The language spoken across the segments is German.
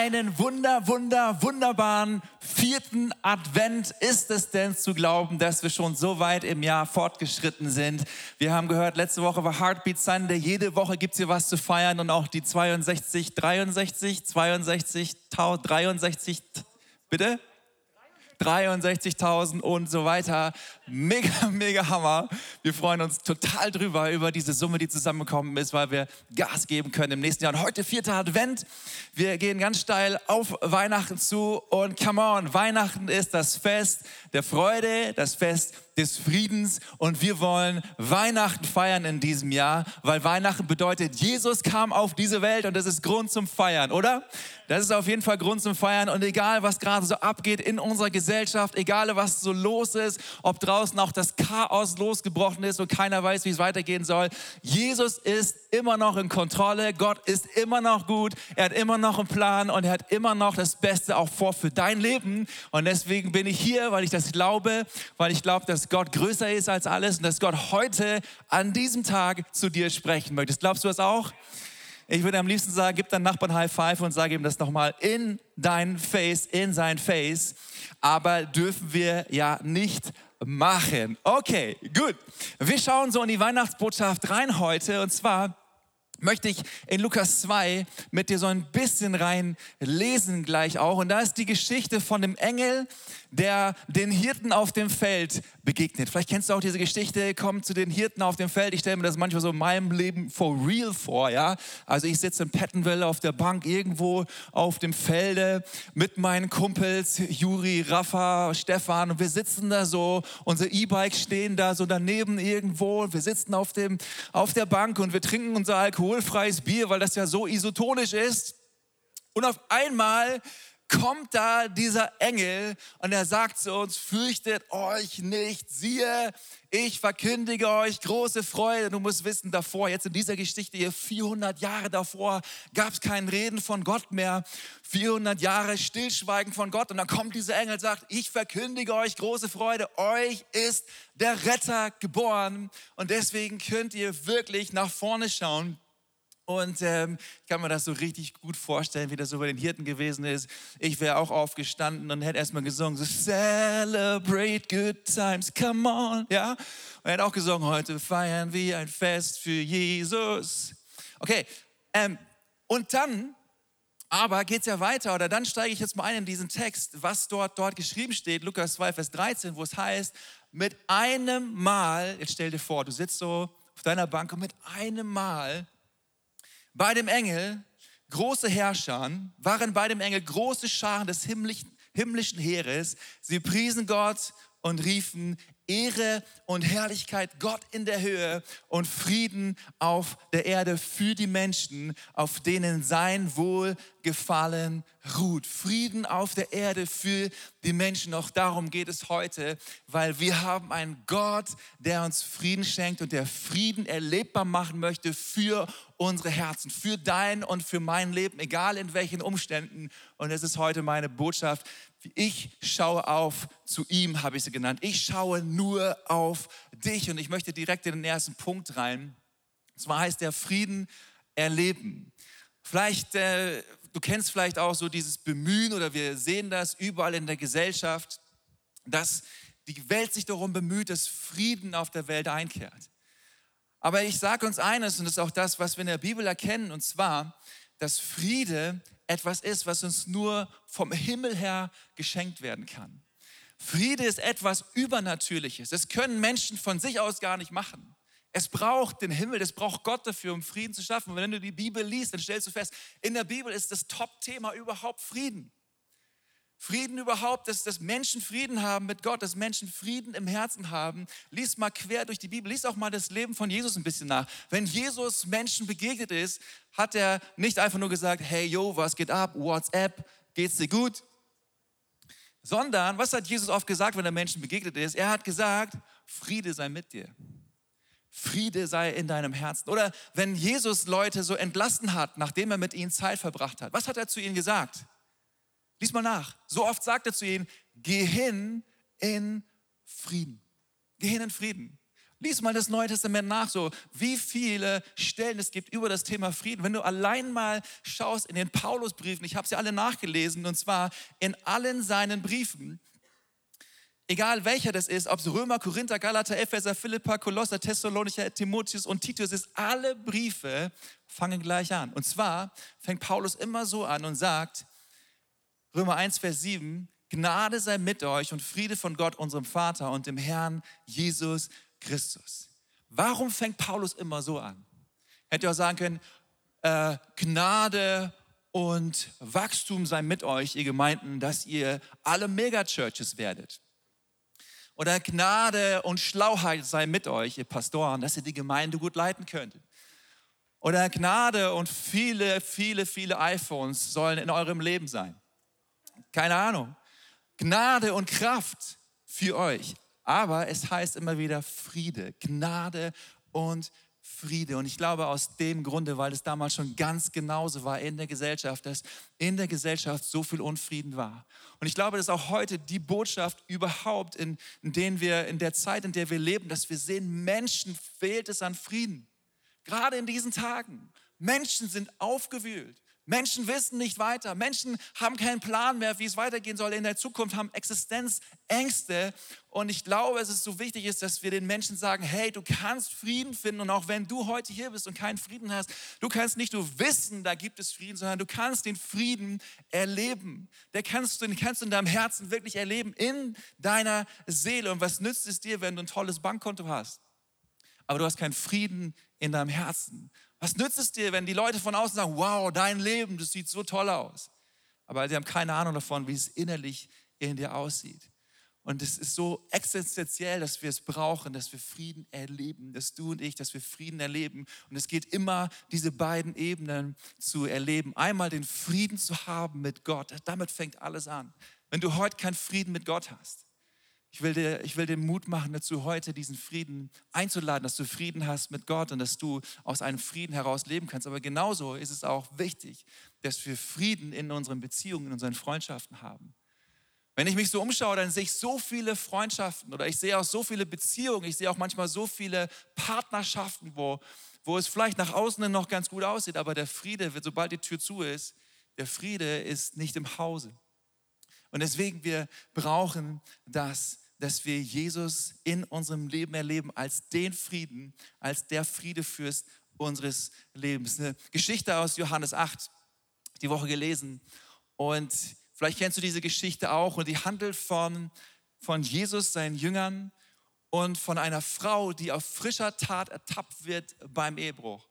einen wunder, wunder, wunderbaren vierten Advent ist es denn zu glauben, dass wir schon so weit im Jahr fortgeschritten sind. Wir haben gehört, letzte Woche war Heartbeat Sunday. Jede Woche gibt es hier was zu feiern und auch die 62, 63, 62, 63, bitte? 63.000 und so weiter. Mega, mega Hammer. Wir freuen uns total drüber, über diese Summe, die zusammengekommen ist, weil wir Gas geben können im nächsten Jahr. Und heute vierter Advent. Wir gehen ganz steil auf Weihnachten zu und come on, Weihnachten ist das Fest der Freude, das Fest des Friedens und wir wollen Weihnachten feiern in diesem Jahr, weil Weihnachten bedeutet, Jesus kam auf diese Welt und das ist Grund zum Feiern, oder? Das ist auf jeden Fall Grund zum Feiern und egal, was gerade so abgeht in unserer Gesellschaft, egal, was so los ist, ob draußen auch das Chaos losgebrochen ist und keiner weiß, wie es weitergehen soll, Jesus ist immer noch in Kontrolle, Gott ist immer noch gut, er hat immer noch einen Plan und er hat immer noch das Beste auch vor für dein Leben und deswegen bin ich hier, weil ich das glaube, weil ich glaube, dass Gott größer ist als alles und dass Gott heute an diesem Tag zu dir sprechen möchte. Glaubst du das auch? Ich würde am liebsten sagen, gib deinem Nachbarn High Five und sage ihm das nochmal in dein Face, in sein Face. Aber dürfen wir ja nicht machen. Okay, gut. Wir schauen so in die Weihnachtsbotschaft rein heute und zwar möchte ich in Lukas 2 mit dir so ein bisschen rein lesen gleich auch. Und da ist die Geschichte von dem Engel, der den Hirten auf dem Feld begegnet. Vielleicht kennst du auch diese Geschichte, kommt zu den Hirten auf dem Feld. Ich stelle mir das manchmal so in meinem Leben for real vor, ja. Also ich sitze in Pettenwelle auf der Bank irgendwo auf dem Felde mit meinen Kumpels, Juri, Rafa, Stefan und wir sitzen da so, unsere E-Bikes stehen da so daneben irgendwo wir sitzen auf, dem, auf der Bank und wir trinken unser alkoholfreies Bier, weil das ja so isotonisch ist. Und auf einmal kommt da dieser Engel und er sagt zu uns, fürchtet euch nicht, siehe, ich verkündige euch große Freude. Du musst wissen, davor, jetzt in dieser Geschichte hier, 400 Jahre davor, gab es kein Reden von Gott mehr. 400 Jahre Stillschweigen von Gott. Und dann kommt dieser Engel und sagt, ich verkündige euch große Freude. Euch ist der Retter geboren. Und deswegen könnt ihr wirklich nach vorne schauen. Und ähm, ich kann mir das so richtig gut vorstellen, wie das so bei den Hirten gewesen ist. Ich wäre auch aufgestanden und hätte erstmal gesungen, so celebrate good times, come on. Ja? Und hat auch gesungen, heute feiern wir ein Fest für Jesus. Okay, ähm, und dann aber geht es ja weiter, oder dann steige ich jetzt mal ein in diesen Text, was dort, dort geschrieben steht, Lukas 2, Vers 13, wo es heißt, mit einem Mal, jetzt stell dir vor, du sitzt so auf deiner Bank und mit einem Mal bei dem Engel große Herrscher, waren bei dem Engel große Scharen des himmlischen, himmlischen Heeres. Sie priesen Gott und riefen Ehre und Herrlichkeit Gott in der Höhe und Frieden auf der Erde für die Menschen, auf denen sein Wohlgefallen ruht. Frieden auf der Erde für die Menschen. Auch darum geht es heute, weil wir haben einen Gott, der uns Frieden schenkt und der Frieden erlebbar machen möchte für unsere Herzen, für dein und für mein Leben, egal in welchen Umständen. Und es ist heute meine Botschaft. Ich schaue auf zu ihm, habe ich sie genannt. Ich schaue nur auf dich. Und ich möchte direkt in den ersten Punkt rein. Und zwar heißt der Frieden erleben. Vielleicht, äh, du kennst vielleicht auch so dieses Bemühen oder wir sehen das überall in der Gesellschaft, dass die Welt sich darum bemüht, dass Frieden auf der Welt einkehrt. Aber ich sage uns eines, und das ist auch das, was wir in der Bibel erkennen, und zwar, dass Friede etwas ist, was uns nur vom Himmel her geschenkt werden kann. Friede ist etwas Übernatürliches. Das können Menschen von sich aus gar nicht machen. Es braucht den Himmel, es braucht Gott dafür, um Frieden zu schaffen. Und wenn du die Bibel liest, dann stellst du fest, in der Bibel ist das Top-Thema überhaupt Frieden. Frieden überhaupt, dass, dass Menschen Frieden haben mit Gott, dass Menschen Frieden im Herzen haben. Lies mal quer durch die Bibel, lies auch mal das Leben von Jesus ein bisschen nach. Wenn Jesus Menschen begegnet ist, hat er nicht einfach nur gesagt, hey, yo, was geht ab, WhatsApp, geht's dir gut? Sondern, was hat Jesus oft gesagt, wenn er Menschen begegnet ist? Er hat gesagt, Friede sei mit dir. Friede sei in deinem Herzen. Oder wenn Jesus Leute so entlassen hat, nachdem er mit ihnen Zeit verbracht hat, was hat er zu ihnen gesagt? Lies mal nach. So oft sagt er zu ihnen, geh hin in Frieden. Geh hin in Frieden. Lies mal das Neue Testament nach, so wie viele Stellen es gibt über das Thema Frieden. Wenn du allein mal schaust in den Paulusbriefen, ich habe sie alle nachgelesen, und zwar in allen seinen Briefen, egal welcher das ist, ob es Römer, Korinther, Galater, Epheser, Philippa, Kolosser, Thessalonicher, Timotheus und Titus ist, alle Briefe fangen gleich an. Und zwar fängt Paulus immer so an und sagt, Römer 1, Vers 7, Gnade sei mit euch und Friede von Gott, unserem Vater und dem Herrn Jesus Christus. Warum fängt Paulus immer so an? Hätte auch sagen können, äh, Gnade und Wachstum sei mit euch, ihr Gemeinden, dass ihr alle Megachurches werdet. Oder Gnade und Schlauheit sei mit euch, ihr Pastoren, dass ihr die Gemeinde gut leiten könntet. Oder Gnade und viele, viele, viele iPhones sollen in eurem Leben sein. Keine Ahnung. Gnade und Kraft für euch. Aber es heißt immer wieder Friede, Gnade und Friede. Und ich glaube aus dem Grunde, weil es damals schon ganz genauso war in der Gesellschaft, dass in der Gesellschaft so viel Unfrieden war. Und ich glaube, dass auch heute die Botschaft überhaupt, in, in, denen wir, in der Zeit, in der wir leben, dass wir sehen, Menschen fehlt es an Frieden. Gerade in diesen Tagen. Menschen sind aufgewühlt. Menschen wissen nicht weiter. Menschen haben keinen Plan mehr, wie es weitergehen soll in der Zukunft, haben Existenzängste. Und ich glaube, es ist so wichtig ist, dass wir den Menschen sagen, hey, du kannst Frieden finden. Und auch wenn du heute hier bist und keinen Frieden hast, du kannst nicht nur wissen, da gibt es Frieden, sondern du kannst den Frieden erleben. Der kannst du, den kannst du in deinem Herzen wirklich erleben, in deiner Seele. Und was nützt es dir, wenn du ein tolles Bankkonto hast? Aber du hast keinen Frieden in deinem Herzen. Was nützt es dir, wenn die Leute von außen sagen, wow, dein Leben, das sieht so toll aus. Aber sie haben keine Ahnung davon, wie es innerlich in dir aussieht. Und es ist so existenziell, dass wir es brauchen, dass wir Frieden erleben, dass du und ich, dass wir Frieden erleben. Und es geht immer, diese beiden Ebenen zu erleben. Einmal den Frieden zu haben mit Gott. Damit fängt alles an. Wenn du heute keinen Frieden mit Gott hast, ich will, dir, ich will dir Mut machen dazu, heute diesen Frieden einzuladen, dass du Frieden hast mit Gott und dass du aus einem Frieden heraus leben kannst. Aber genauso ist es auch wichtig, dass wir Frieden in unseren Beziehungen, in unseren Freundschaften haben. Wenn ich mich so umschaue, dann sehe ich so viele Freundschaften oder ich sehe auch so viele Beziehungen, ich sehe auch manchmal so viele Partnerschaften, wo, wo es vielleicht nach außen noch ganz gut aussieht, aber der Friede, sobald die Tür zu ist, der Friede ist nicht im Hause. Und deswegen, wir brauchen das, dass wir Jesus in unserem Leben erleben als den Frieden, als der Friedefürst unseres Lebens. Eine Geschichte aus Johannes 8, die Woche gelesen. Und vielleicht kennst du diese Geschichte auch. Und die handelt von, von Jesus, seinen Jüngern und von einer Frau, die auf frischer Tat ertappt wird beim Ehebruch.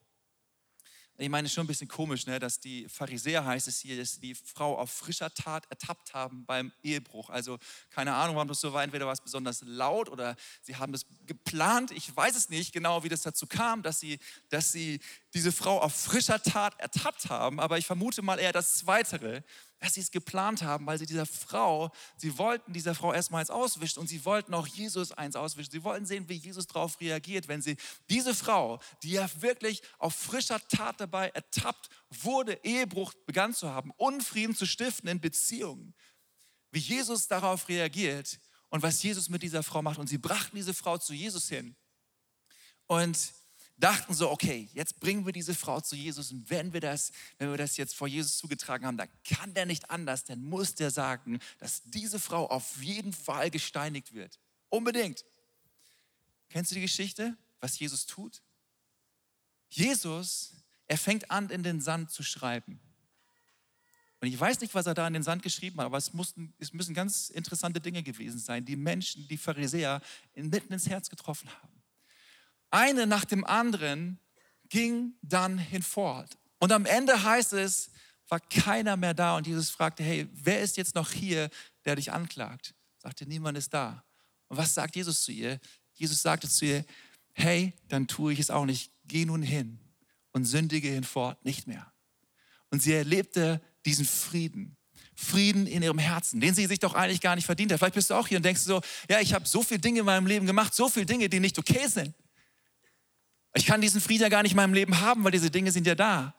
Ich meine, schon ein bisschen komisch, ne, dass die Pharisäer, heißt es hier, dass die Frau auf frischer Tat ertappt haben beim Ehebruch. Also keine Ahnung, warum das so war. Entweder war es besonders laut oder sie haben es geplant. Ich weiß es nicht genau, wie das dazu kam, dass sie, dass sie diese Frau auf frischer Tat ertappt haben. Aber ich vermute mal eher das Zweite dass sie es geplant haben, weil sie dieser Frau, sie wollten dieser Frau erstmal eins auswischen und sie wollten auch Jesus eins auswischen. Sie wollten sehen, wie Jesus darauf reagiert, wenn sie diese Frau, die ja wirklich auf frischer Tat dabei ertappt wurde, Ehebruch begann zu haben, Unfrieden zu stiften in Beziehungen, wie Jesus darauf reagiert und was Jesus mit dieser Frau macht. Und sie brachten diese Frau zu Jesus hin. Und dachten so, okay, jetzt bringen wir diese Frau zu Jesus und wenn wir das, wenn wir das jetzt vor Jesus zugetragen haben, dann kann der nicht anders, dann muss der sagen, dass diese Frau auf jeden Fall gesteinigt wird. Unbedingt. Kennst du die Geschichte, was Jesus tut? Jesus, er fängt an, in den Sand zu schreiben. Und ich weiß nicht, was er da in den Sand geschrieben hat, aber es, mussten, es müssen ganz interessante Dinge gewesen sein, die Menschen, die Pharisäer, mitten ins Herz getroffen haben eine nach dem anderen ging dann hinfort. Und am Ende heißt es, war keiner mehr da und Jesus fragte, hey, wer ist jetzt noch hier, der dich anklagt? Sagte, niemand ist da. Und was sagt Jesus zu ihr? Jesus sagte zu ihr, hey, dann tue ich es auch nicht. Geh nun hin und sündige hinfort nicht mehr. Und sie erlebte diesen Frieden. Frieden in ihrem Herzen, den sie sich doch eigentlich gar nicht verdient hat. Vielleicht bist du auch hier und denkst so, ja, ich habe so viele Dinge in meinem Leben gemacht, so viele Dinge, die nicht okay sind. Ich kann diesen Frieden ja gar nicht in meinem Leben haben, weil diese Dinge sind ja da.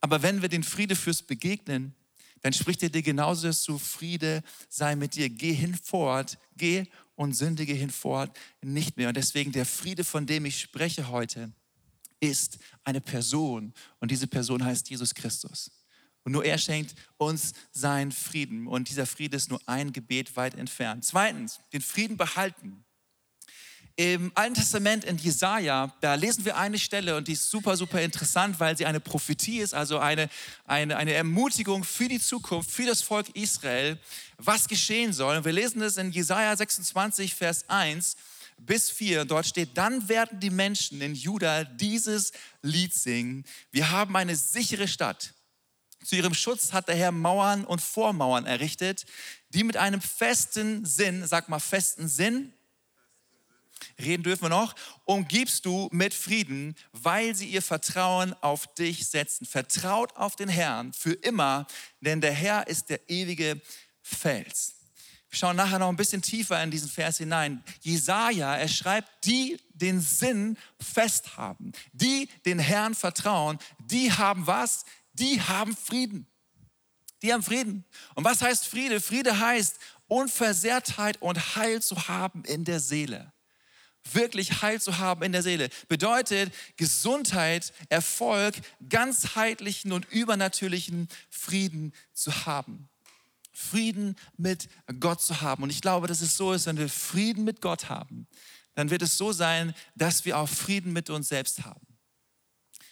Aber wenn wir den Friedefürst begegnen, dann spricht er dir genauso zu, Friede sei mit dir, geh hinfort, geh und sündige hinfort nicht mehr. Und deswegen der Friede, von dem ich spreche heute, ist eine Person und diese Person heißt Jesus Christus. Und nur er schenkt uns seinen Frieden. Und dieser Friede ist nur ein Gebet weit entfernt. Zweitens, den Frieden behalten. Im Alten Testament in Jesaja, da lesen wir eine Stelle und die ist super, super interessant, weil sie eine Prophetie ist, also eine, eine, eine Ermutigung für die Zukunft, für das Volk Israel, was geschehen soll. Und wir lesen es in Jesaja 26, Vers 1 bis 4. Dort steht, dann werden die Menschen in Juda dieses Lied singen. Wir haben eine sichere Stadt. Zu ihrem Schutz hat der Herr Mauern und Vormauern errichtet, die mit einem festen Sinn, sag mal festen Sinn, reden dürfen wir noch, umgibst du mit Frieden, weil sie ihr Vertrauen auf dich setzen. Vertraut auf den Herrn für immer, denn der Herr ist der ewige Fels. Wir schauen nachher noch ein bisschen tiefer in diesen Vers hinein. Jesaja, er schreibt, die den Sinn fest haben, die den Herrn vertrauen, die haben was? Die haben Frieden. Die haben Frieden. Und was heißt Friede? Friede heißt Unversehrtheit und Heil zu haben in der Seele wirklich Heil zu haben in der Seele. Bedeutet Gesundheit, Erfolg, ganzheitlichen und übernatürlichen Frieden zu haben. Frieden mit Gott zu haben. Und ich glaube, dass es so ist, wenn wir Frieden mit Gott haben, dann wird es so sein, dass wir auch Frieden mit uns selbst haben.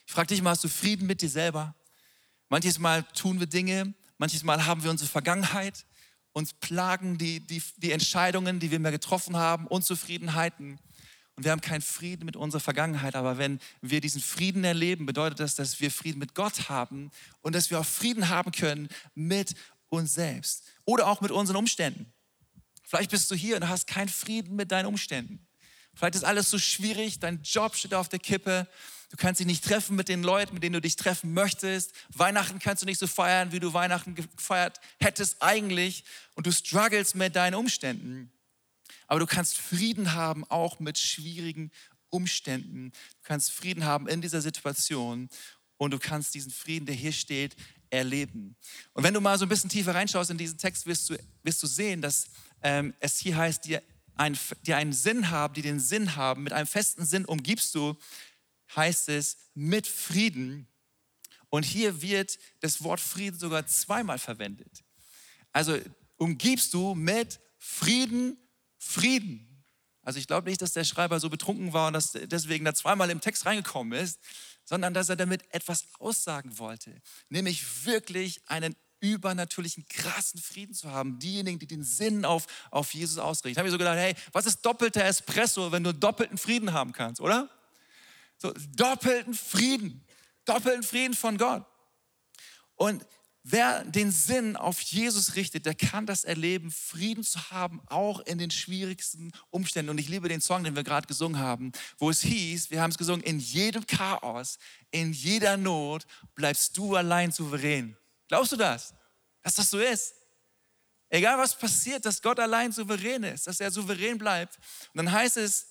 Ich frage dich mal, hast du Frieden mit dir selber? Manches Mal tun wir Dinge, manches Mal haben wir unsere Vergangenheit, uns plagen die, die, die Entscheidungen, die wir mehr getroffen haben, Unzufriedenheiten. Und wir haben keinen Frieden mit unserer Vergangenheit. Aber wenn wir diesen Frieden erleben, bedeutet das, dass wir Frieden mit Gott haben und dass wir auch Frieden haben können mit uns selbst oder auch mit unseren Umständen. Vielleicht bist du hier und hast keinen Frieden mit deinen Umständen. Vielleicht ist alles so schwierig, dein Job steht auf der Kippe, du kannst dich nicht treffen mit den Leuten, mit denen du dich treffen möchtest. Weihnachten kannst du nicht so feiern, wie du Weihnachten gefeiert hättest eigentlich und du struggles mit deinen Umständen. Aber du kannst Frieden haben auch mit schwierigen Umständen. Du kannst Frieden haben in dieser Situation und du kannst diesen Frieden, der hier steht, erleben. Und wenn du mal so ein bisschen tiefer reinschaust in diesen Text, wirst du, wirst du sehen, dass ähm, es hier heißt, die, ein, die einen Sinn haben, die den Sinn haben, mit einem festen Sinn umgibst du, heißt es, mit Frieden. Und hier wird das Wort Frieden sogar zweimal verwendet. Also umgibst du mit Frieden Frieden. Also ich glaube nicht, dass der Schreiber so betrunken war und dass deswegen da zweimal im Text reingekommen ist, sondern dass er damit etwas aussagen wollte, nämlich wirklich einen übernatürlichen, krassen Frieden zu haben. Diejenigen, die den Sinn auf, auf Jesus ausrichten. Ich habe mir so gedacht, hey, was ist doppelter Espresso, wenn du doppelten Frieden haben kannst, oder? So, doppelten Frieden, doppelten Frieden von Gott. Und Wer den Sinn auf Jesus richtet, der kann das erleben, Frieden zu haben, auch in den schwierigsten Umständen. Und ich liebe den Song, den wir gerade gesungen haben, wo es hieß, wir haben es gesungen, in jedem Chaos, in jeder Not bleibst du allein souverän. Glaubst du das? Dass das so ist? Egal was passiert, dass Gott allein souverän ist, dass er souverän bleibt. Und dann heißt es,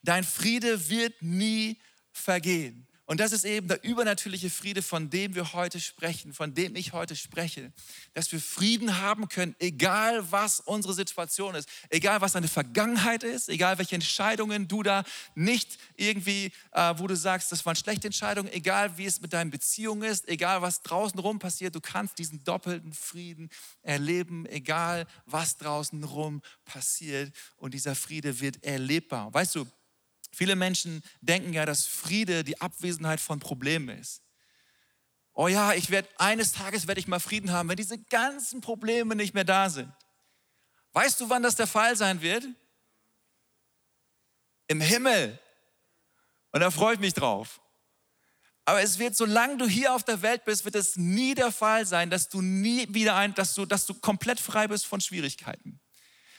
dein Friede wird nie vergehen. Und das ist eben der übernatürliche Friede, von dem wir heute sprechen, von dem ich heute spreche. Dass wir Frieden haben können, egal was unsere Situation ist, egal was deine Vergangenheit ist, egal welche Entscheidungen du da nicht irgendwie, äh, wo du sagst, das waren schlechte Entscheidungen, egal wie es mit deinen Beziehungen ist, egal was draußen rum passiert, du kannst diesen doppelten Frieden erleben, egal was draußen rum passiert. Und dieser Friede wird erlebbar. Weißt du, Viele Menschen denken ja, dass Friede die Abwesenheit von Problemen ist. Oh ja, ich werde eines Tages werde ich mal Frieden haben, wenn diese ganzen Probleme nicht mehr da sind. Weißt du, wann das der Fall sein wird? Im Himmel. Und da freue ich mich drauf. Aber es wird, solange du hier auf der Welt bist, wird es nie der Fall sein, dass du nie wieder ein, dass du, dass du komplett frei bist von Schwierigkeiten.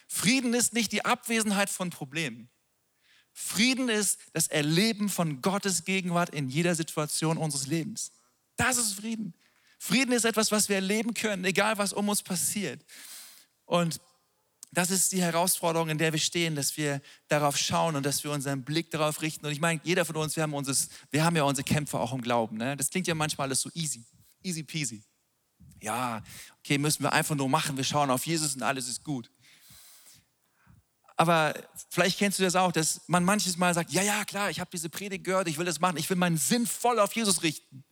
Frieden ist nicht die Abwesenheit von Problemen. Frieden ist das Erleben von Gottes Gegenwart in jeder Situation unseres Lebens. Das ist Frieden. Frieden ist etwas, was wir erleben können, egal was um uns passiert. Und das ist die Herausforderung, in der wir stehen, dass wir darauf schauen und dass wir unseren Blick darauf richten. Und ich meine, jeder von uns, wir haben, unseres, wir haben ja unsere Kämpfe auch im Glauben. Ne? Das klingt ja manchmal alles so easy, easy peasy. Ja, okay, müssen wir einfach nur machen. Wir schauen auf Jesus und alles ist gut. Aber vielleicht kennst du das auch, dass man manches Mal sagt, ja, ja, klar, ich habe diese Predigt gehört, ich will das machen, ich will meinen Sinn voll auf Jesus richten.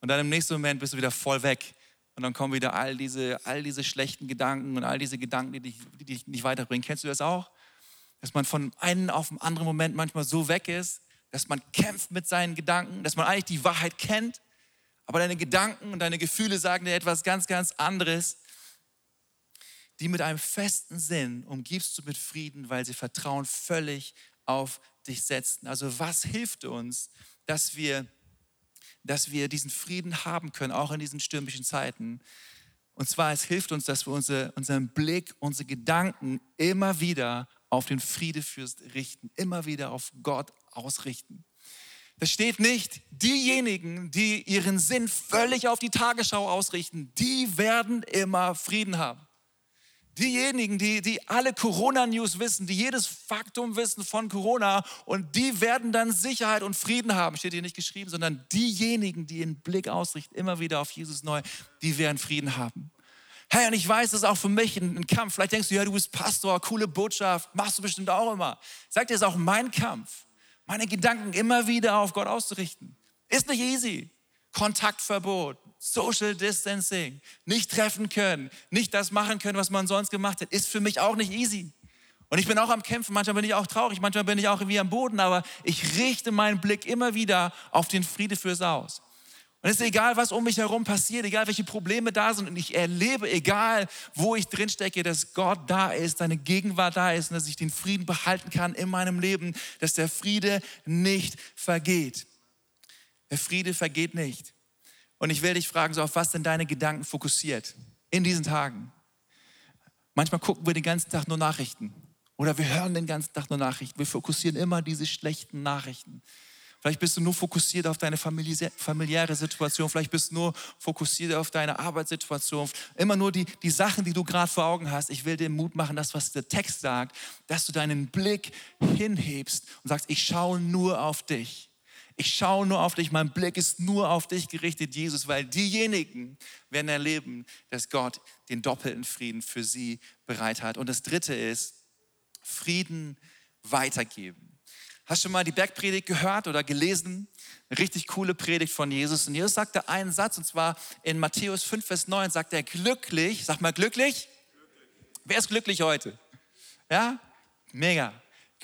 Und dann im nächsten Moment bist du wieder voll weg. Und dann kommen wieder all diese, all diese schlechten Gedanken und all diese Gedanken, die dich, die dich nicht weiterbringen. Kennst du das auch? Dass man von einem auf den anderen Moment manchmal so weg ist, dass man kämpft mit seinen Gedanken, dass man eigentlich die Wahrheit kennt, aber deine Gedanken und deine Gefühle sagen dir etwas ganz, ganz anderes. Die mit einem festen Sinn umgibst du mit Frieden, weil sie Vertrauen völlig auf dich setzen. Also was hilft uns, dass wir dass wir diesen Frieden haben können, auch in diesen stürmischen Zeiten. Und zwar, es hilft uns, dass wir unsere, unseren Blick, unsere Gedanken immer wieder auf den Friedefürst richten, immer wieder auf Gott ausrichten. Das steht nicht, diejenigen, die ihren Sinn völlig auf die Tagesschau ausrichten, die werden immer Frieden haben. Diejenigen, die, die alle Corona-News wissen, die jedes Faktum wissen von Corona und die werden dann Sicherheit und Frieden haben, steht hier nicht geschrieben, sondern diejenigen, die ihren Blick ausrichten, immer wieder auf Jesus neu, die werden Frieden haben. Hey, und ich weiß, das ist auch für mich ein, ein Kampf. Vielleicht denkst du, ja, du bist Pastor, coole Botschaft, machst du bestimmt auch immer. Sag dir, es ist auch mein Kampf, meine Gedanken immer wieder auf Gott auszurichten. Ist nicht easy. Kontaktverbot, Social Distancing, nicht treffen können, nicht das machen können, was man sonst gemacht hat, ist für mich auch nicht easy. Und ich bin auch am Kämpfen, manchmal bin ich auch traurig, manchmal bin ich auch wie am Boden, aber ich richte meinen Blick immer wieder auf den Friede fürs Aus. Und es ist egal, was um mich herum passiert, egal welche Probleme da sind. Und ich erlebe, egal wo ich drin stecke, dass Gott da ist, seine Gegenwart da ist und dass ich den Frieden behalten kann in meinem Leben, dass der Friede nicht vergeht. Der Friede vergeht nicht. Und ich will dich fragen, so auf was sind deine Gedanken fokussiert in diesen Tagen? Manchmal gucken wir den ganzen Tag nur Nachrichten oder wir hören den ganzen Tag nur Nachrichten. Wir fokussieren immer diese schlechten Nachrichten. Vielleicht bist du nur fokussiert auf deine familiäre Situation. Vielleicht bist du nur fokussiert auf deine Arbeitssituation. Immer nur die, die Sachen, die du gerade vor Augen hast. Ich will dir Mut machen, das, was der Text sagt, dass du deinen Blick hinhebst und sagst, ich schaue nur auf dich. Ich schaue nur auf dich, mein Blick ist nur auf dich gerichtet, Jesus, weil diejenigen werden erleben, dass Gott den doppelten Frieden für sie bereit hat. Und das Dritte ist, Frieden weitergeben. Hast du schon mal die Bergpredigt gehört oder gelesen? Eine richtig coole Predigt von Jesus. Und Jesus sagte einen Satz, und zwar in Matthäus 5, Vers 9, sagt er, glücklich, sag mal glücklich. glücklich. Wer ist glücklich heute? Ja? Mega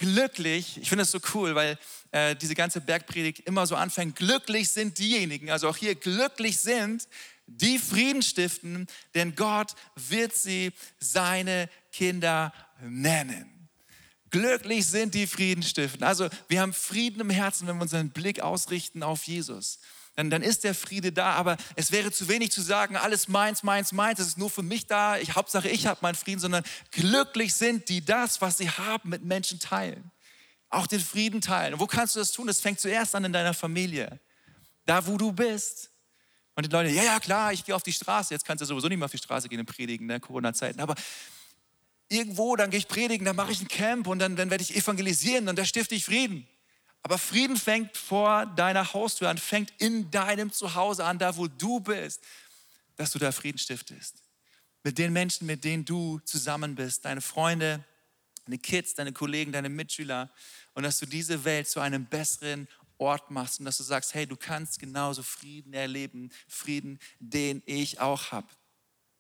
glücklich, ich finde das so cool, weil äh, diese ganze Bergpredigt immer so anfängt, glücklich sind diejenigen, also auch hier glücklich sind, die Frieden stiften, denn Gott wird sie seine Kinder nennen. Glücklich sind die Frieden stiften. Also wir haben Frieden im Herzen, wenn wir unseren Blick ausrichten auf Jesus dann, dann ist der Friede da. Aber es wäre zu wenig zu sagen, alles meins, meins, meins, es ist nur für mich da. Ich, Hauptsache, ich habe meinen Frieden, sondern glücklich sind die das, was sie haben, mit Menschen teilen. Auch den Frieden teilen. Und wo kannst du das tun? Das fängt zuerst an in deiner Familie. Da, wo du bist. Und die Leute, ja, ja, klar, ich gehe auf die Straße. Jetzt kannst du sowieso nicht mehr auf die Straße gehen und predigen, ne, Corona-Zeiten. Aber irgendwo, dann gehe ich predigen, dann mache ich ein Camp und dann, dann werde ich evangelisieren und da stifte ich Frieden. Aber Frieden fängt vor deiner Haustür an, fängt in deinem Zuhause an, da wo du bist, dass du da Frieden stiftest. Mit den Menschen, mit denen du zusammen bist, deine Freunde, deine Kids, deine Kollegen, deine Mitschüler und dass du diese Welt zu einem besseren Ort machst und dass du sagst, hey, du kannst genauso Frieden erleben, Frieden, den ich auch habe.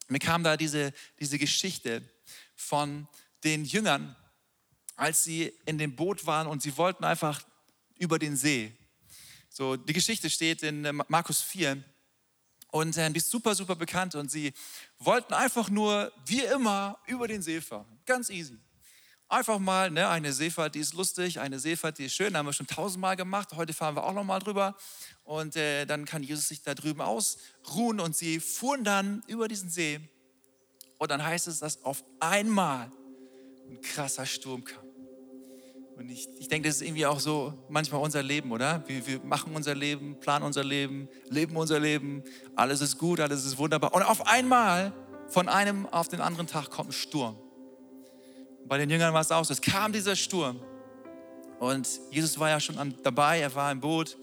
Mir kam da diese, diese Geschichte von den Jüngern, als sie in dem Boot waren und sie wollten einfach über den See. So, die Geschichte steht in äh, Markus 4 und äh, die ist super, super bekannt und sie wollten einfach nur, wie immer, über den See fahren. Ganz easy. Einfach mal ne, eine Seefahrt, die ist lustig, eine Seefahrt, die ist schön, haben wir schon tausendmal gemacht. Heute fahren wir auch nochmal drüber. Und äh, dann kann Jesus sich da drüben ausruhen. Und sie fuhren dann über diesen See. Und dann heißt es, dass auf einmal ein krasser Sturm kam. Und ich, ich denke, das ist irgendwie auch so manchmal unser Leben, oder? Wir, wir machen unser Leben, planen unser Leben, leben unser Leben, alles ist gut, alles ist wunderbar. Und auf einmal, von einem auf den anderen Tag, kommt ein Sturm. Bei den Jüngern war es auch so. Es kam dieser Sturm. Und Jesus war ja schon dabei, er war im Boot.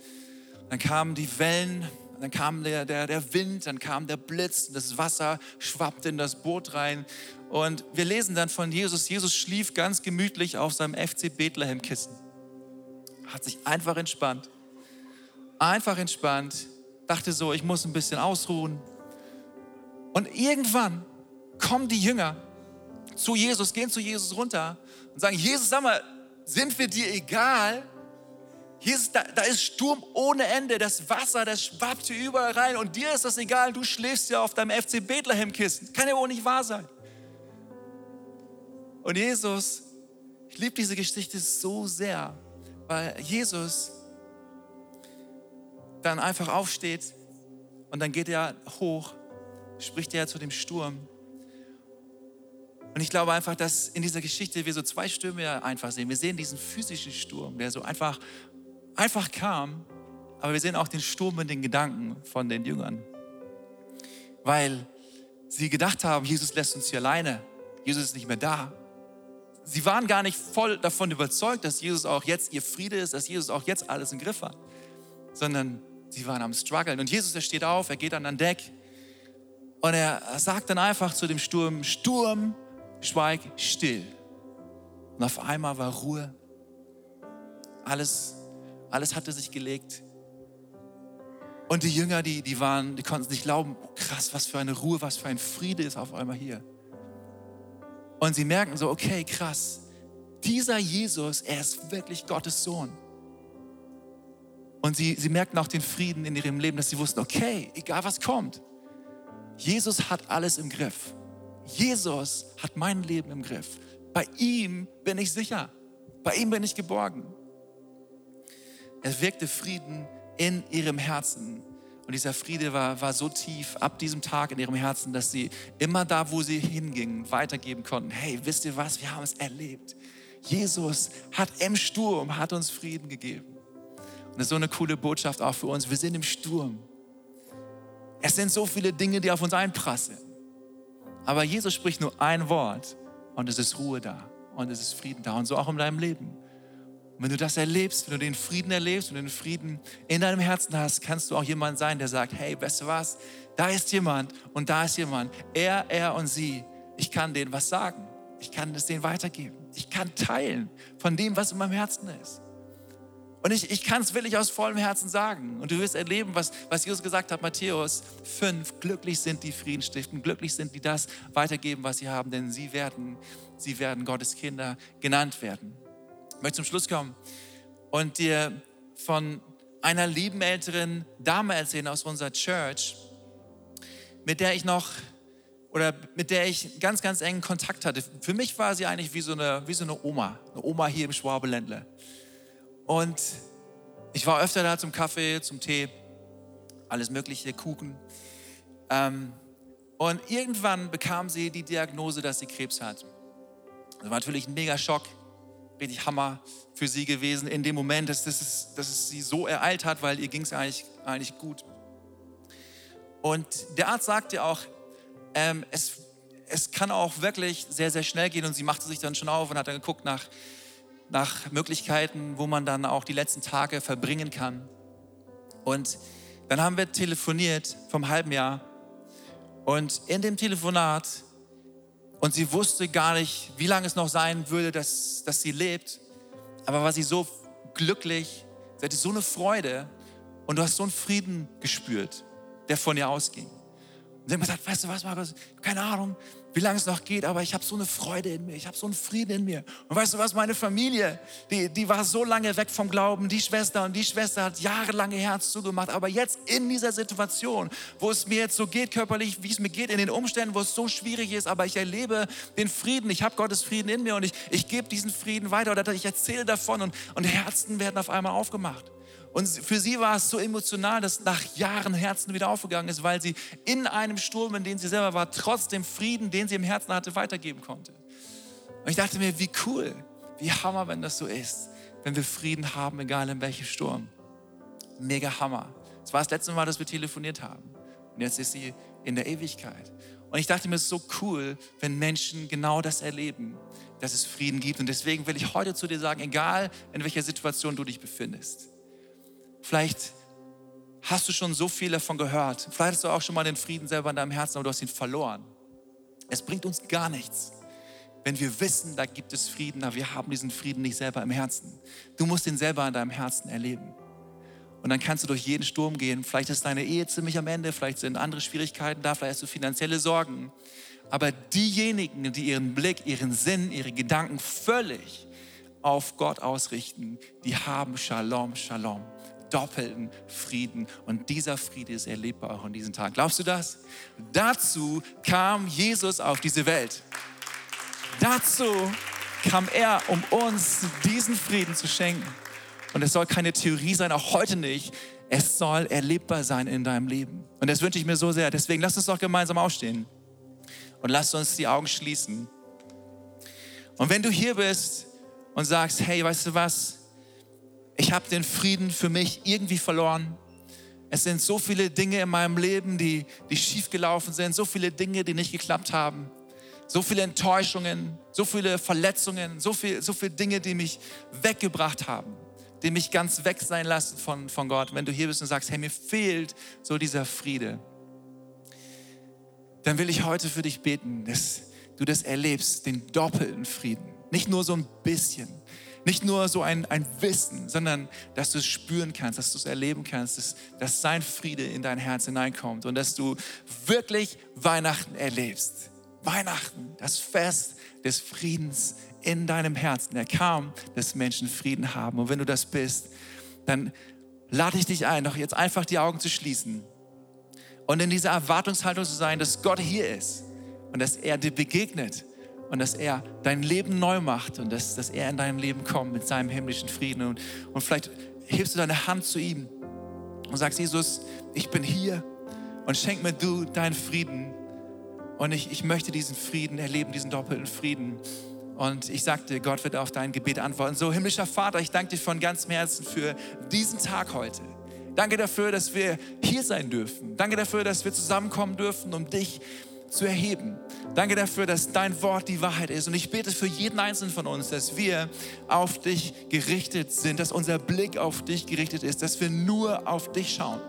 Dann kamen die Wellen dann kam der, der, der Wind, dann kam der Blitz, das Wasser schwappte in das Boot rein. Und wir lesen dann von Jesus, Jesus schlief ganz gemütlich auf seinem FC Bethlehem-Kissen. Hat sich einfach entspannt. Einfach entspannt. Dachte so, ich muss ein bisschen ausruhen. Und irgendwann kommen die Jünger zu Jesus, gehen zu Jesus runter und sagen, Jesus, sag mal, sind wir dir egal? Hier ist, da, da ist Sturm ohne Ende, das Wasser, das schwappt hier überall rein und dir ist das egal, du schläfst ja auf deinem FC Bethlehem-Kissen. Kann ja wohl nicht wahr sein. Und Jesus, ich liebe diese Geschichte so sehr, weil Jesus dann einfach aufsteht und dann geht er hoch, spricht er zu dem Sturm. Und ich glaube einfach, dass in dieser Geschichte wir so zwei Stürme einfach sehen. Wir sehen diesen physischen Sturm, der so einfach einfach kam, aber wir sehen auch den Sturm in den Gedanken von den Jüngern. Weil sie gedacht haben, Jesus lässt uns hier alleine, Jesus ist nicht mehr da. Sie waren gar nicht voll davon überzeugt, dass Jesus auch jetzt ihr Friede ist, dass Jesus auch jetzt alles im Griff hat, sondern sie waren am struggeln. Und Jesus, er steht auf, er geht dann an Deck und er sagt dann einfach zu dem Sturm, Sturm, schweig still. Und auf einmal war Ruhe. Alles alles hatte sich gelegt. Und die Jünger, die, die waren, die konnten nicht glauben, oh, krass, was für eine Ruhe, was für ein Friede ist auf einmal hier. Und sie merken so, okay, krass, dieser Jesus, er ist wirklich Gottes Sohn. Und sie, sie merkten auch den Frieden in ihrem Leben, dass sie wussten, okay, egal was kommt, Jesus hat alles im Griff. Jesus hat mein Leben im Griff. Bei ihm bin ich sicher. Bei ihm bin ich geborgen. Es wirkte Frieden in ihrem Herzen. Und dieser Friede war, war so tief ab diesem Tag in ihrem Herzen, dass sie immer da, wo sie hingingen, weitergeben konnten. Hey, wisst ihr was? Wir haben es erlebt. Jesus hat im Sturm, hat uns Frieden gegeben. Und das ist so eine coole Botschaft auch für uns. Wir sind im Sturm. Es sind so viele Dinge, die auf uns einprasseln. Aber Jesus spricht nur ein Wort und es ist Ruhe da und es ist Frieden da und so auch in deinem Leben. Und wenn du das erlebst, wenn du den Frieden erlebst und den Frieden in deinem Herzen hast, kannst du auch jemand sein, der sagt, hey, weißt du was, da ist jemand und da ist jemand. Er, er und sie. Ich kann denen was sagen. Ich kann es denen weitergeben. Ich kann teilen von dem, was in meinem Herzen ist. Und ich, ich kann es wirklich aus vollem Herzen sagen. Und du wirst erleben, was, was Jesus gesagt hat, Matthäus 5. Glücklich sind die Frieden stiften, glücklich sind die das weitergeben, was sie haben, denn sie werden, sie werden Gottes Kinder genannt werden. Ich möchte zum Schluss kommen und dir von einer lieben älteren Dame erzählen aus unserer Church, mit der ich noch oder mit der ich ganz, ganz engen Kontakt hatte. Für mich war sie eigentlich wie so eine, wie so eine Oma, eine Oma hier im Schwabeländle. Und ich war öfter da zum Kaffee, zum Tee, alles mögliche, Kuchen. Ähm, und irgendwann bekam sie die Diagnose, dass sie Krebs hat. Das war natürlich ein mega Schock richtig Hammer für sie gewesen in dem Moment, dass, dass, es, dass es sie so ereilt hat, weil ihr ging es eigentlich, eigentlich gut. Und der Arzt sagte auch, ähm, es, es kann auch wirklich sehr, sehr schnell gehen und sie machte sich dann schon auf und hat dann geguckt nach, nach Möglichkeiten, wo man dann auch die letzten Tage verbringen kann. Und dann haben wir telefoniert vom halben Jahr und in dem Telefonat und sie wusste gar nicht, wie lange es noch sein würde, dass, dass sie lebt. Aber war sie so glücklich, sie hatte so eine Freude und du hast so einen Frieden gespürt, der von ihr ausging. Und sie hat gesagt, weißt du was, Markus, keine Ahnung, wie lange es noch geht, aber ich habe so eine Freude in mir, ich habe so einen Frieden in mir. Und weißt du was, meine Familie, die, die war so lange weg vom Glauben, die Schwester und die Schwester hat jahrelange Herz zugemacht, aber jetzt in dieser Situation, wo es mir jetzt so geht körperlich, wie es mir geht, in den Umständen, wo es so schwierig ist, aber ich erlebe den Frieden, ich habe Gottes Frieden in mir und ich, ich gebe diesen Frieden weiter oder ich erzähle davon und, und Herzen werden auf einmal aufgemacht. Und für sie war es so emotional, dass nach Jahren Herzen wieder aufgegangen ist, weil sie in einem Sturm, in dem sie selber war, trotzdem Frieden, den sie im Herzen hatte, weitergeben konnte. Und ich dachte mir, wie cool, wie Hammer, wenn das so ist, wenn wir Frieden haben, egal in welchem Sturm. Mega Hammer. Es war das letzte Mal, dass wir telefoniert haben. Und jetzt ist sie in der Ewigkeit. Und ich dachte mir, es ist so cool, wenn Menschen genau das erleben, dass es Frieden gibt. Und deswegen will ich heute zu dir sagen, egal in welcher Situation du dich befindest, Vielleicht hast du schon so viel davon gehört. Vielleicht hast du auch schon mal den Frieden selber in deinem Herzen, aber du hast ihn verloren. Es bringt uns gar nichts, wenn wir wissen, da gibt es Frieden, aber wir haben diesen Frieden nicht selber im Herzen. Du musst ihn selber in deinem Herzen erleben. Und dann kannst du durch jeden Sturm gehen. Vielleicht ist deine Ehe ziemlich am Ende, vielleicht sind andere Schwierigkeiten da, vielleicht hast du finanzielle Sorgen. Aber diejenigen, die ihren Blick, ihren Sinn, ihre Gedanken völlig auf Gott ausrichten, die haben Shalom, Shalom, doppelten Frieden. Und dieser Friede ist erlebbar auch in diesen Tagen. Glaubst du das? Dazu kam Jesus auf diese Welt. Dazu kam er, um uns diesen Frieden zu schenken. Und es soll keine Theorie sein, auch heute nicht. Es soll erlebbar sein in deinem Leben. Und das wünsche ich mir so sehr. Deswegen lass uns doch gemeinsam aufstehen und lass uns die Augen schließen. Und wenn du hier bist und sagst, hey, weißt du was? Ich habe den Frieden für mich irgendwie verloren. Es sind so viele Dinge in meinem Leben, die, die schiefgelaufen sind, so viele Dinge, die nicht geklappt haben, so viele Enttäuschungen, so viele Verletzungen, so, viel, so viele Dinge, die mich weggebracht haben die mich ganz weg sein lassen von, von Gott. Wenn du hier bist und sagst, hey, mir fehlt so dieser Friede, dann will ich heute für dich beten, dass du das erlebst, den doppelten Frieden. Nicht nur so ein bisschen, nicht nur so ein, ein Wissen, sondern dass du es spüren kannst, dass du es erleben kannst, dass, dass sein Friede in dein Herz hineinkommt und dass du wirklich Weihnachten erlebst. Weihnachten, das Fest des Friedens in deinem Herzen. Er kam, dass Menschen Frieden haben. Und wenn du das bist, dann lade ich dich ein, doch jetzt einfach die Augen zu schließen und in dieser Erwartungshaltung zu sein, dass Gott hier ist und dass er dir begegnet und dass er dein Leben neu macht und dass, dass er in deinem Leben kommt mit seinem himmlischen Frieden. Und, und vielleicht hebst du deine Hand zu ihm und sagst, Jesus, ich bin hier und schenk mir du deinen Frieden. Und ich, ich möchte diesen Frieden erleben, diesen doppelten Frieden. Und ich sagte, Gott wird auf dein Gebet antworten. So, himmlischer Vater, ich danke dir von ganzem Herzen für diesen Tag heute. Danke dafür, dass wir hier sein dürfen. Danke dafür, dass wir zusammenkommen dürfen, um dich zu erheben. Danke dafür, dass dein Wort die Wahrheit ist. Und ich bete für jeden Einzelnen von uns, dass wir auf dich gerichtet sind, dass unser Blick auf dich gerichtet ist, dass wir nur auf dich schauen.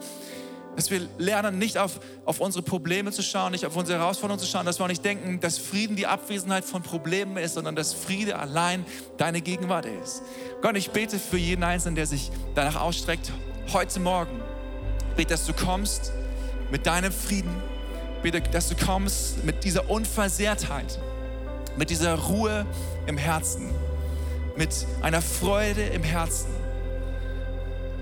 Dass wir lernen, nicht auf, auf unsere Probleme zu schauen, nicht auf unsere Herausforderungen zu schauen, dass wir auch nicht denken, dass Frieden die Abwesenheit von Problemen ist, sondern dass Friede allein deine Gegenwart ist. Gott, ich bete für jeden Einzelnen, der sich danach ausstreckt, heute Morgen. Ich bete, dass du kommst mit deinem Frieden. Bete, dass du kommst mit dieser Unversehrtheit, mit dieser Ruhe im Herzen, mit einer Freude im Herzen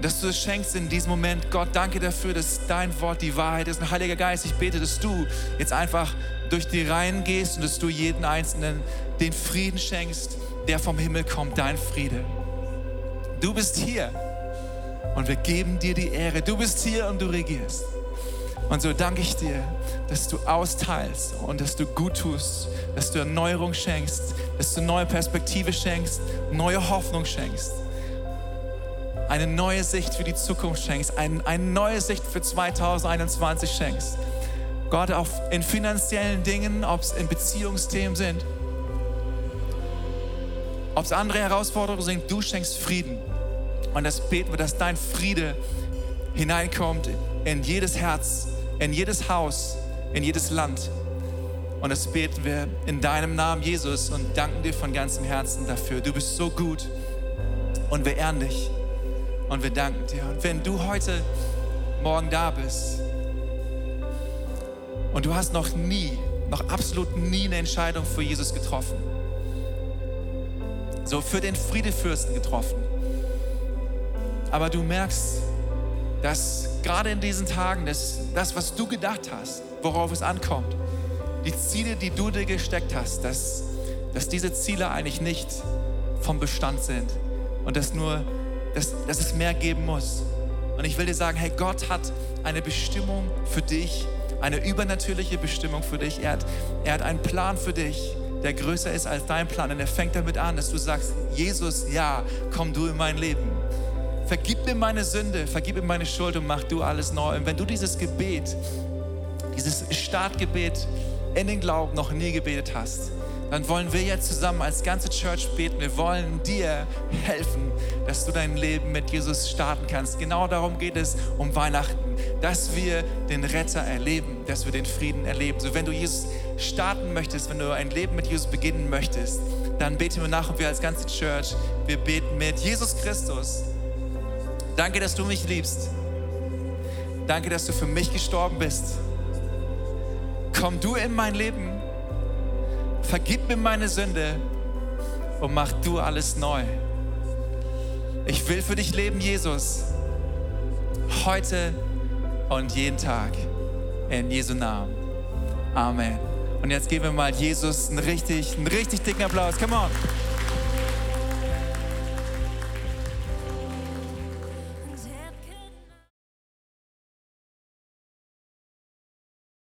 dass du es schenkst in diesem Moment. Gott, danke dafür, dass dein Wort die Wahrheit ist. Und Heiliger Geist, ich bete, dass du jetzt einfach durch die Reihen gehst und dass du jeden Einzelnen den Frieden schenkst, der vom Himmel kommt, dein Friede. Du bist hier und wir geben dir die Ehre. Du bist hier und du regierst. Und so danke ich dir, dass du austeilst und dass du gut tust, dass du Erneuerung schenkst, dass du neue Perspektive schenkst, neue Hoffnung schenkst eine neue Sicht für die Zukunft schenkst, ein, eine neue Sicht für 2021 schenkst. Gott, auch in finanziellen Dingen, ob es in Beziehungsthemen sind, ob es andere Herausforderungen sind, du schenkst Frieden. Und das beten wir, dass dein Friede hineinkommt in jedes Herz, in jedes Haus, in jedes Land. Und das beten wir in deinem Namen, Jesus, und danken dir von ganzem Herzen dafür. Du bist so gut und wir ehren dich. Und wir danken dir. Und wenn du heute Morgen da bist und du hast noch nie, noch absolut nie eine Entscheidung für Jesus getroffen, so für den Friedefürsten getroffen, aber du merkst, dass gerade in diesen Tagen das, das, was du gedacht hast, worauf es ankommt, die Ziele, die du dir gesteckt hast, dass, dass diese Ziele eigentlich nicht vom Bestand sind und dass nur dass, dass es mehr geben muss. Und ich will dir sagen, hey, Gott hat eine Bestimmung für dich, eine übernatürliche Bestimmung für dich. Er hat, er hat einen Plan für dich, der größer ist als dein Plan. Und er fängt damit an, dass du sagst, Jesus, ja, komm du in mein Leben. Vergib mir meine Sünde, vergib mir meine Schuld und mach du alles neu. Und wenn du dieses Gebet, dieses Startgebet in den Glauben noch nie gebetet hast, dann wollen wir jetzt zusammen als ganze Church beten. Wir wollen dir helfen, dass du dein Leben mit Jesus starten kannst. Genau darum geht es um Weihnachten, dass wir den Retter erleben, dass wir den Frieden erleben. So, wenn du Jesus starten möchtest, wenn du ein Leben mit Jesus beginnen möchtest, dann beten wir nach und wir als ganze Church, wir beten mit Jesus Christus. Danke, dass du mich liebst. Danke, dass du für mich gestorben bist. Komm du in mein Leben vergib mir meine Sünde und mach du alles neu. Ich will für dich leben, Jesus, heute und jeden Tag. In Jesu Namen. Amen. Und jetzt geben wir mal Jesus einen richtig, einen richtig dicken Applaus. Come on.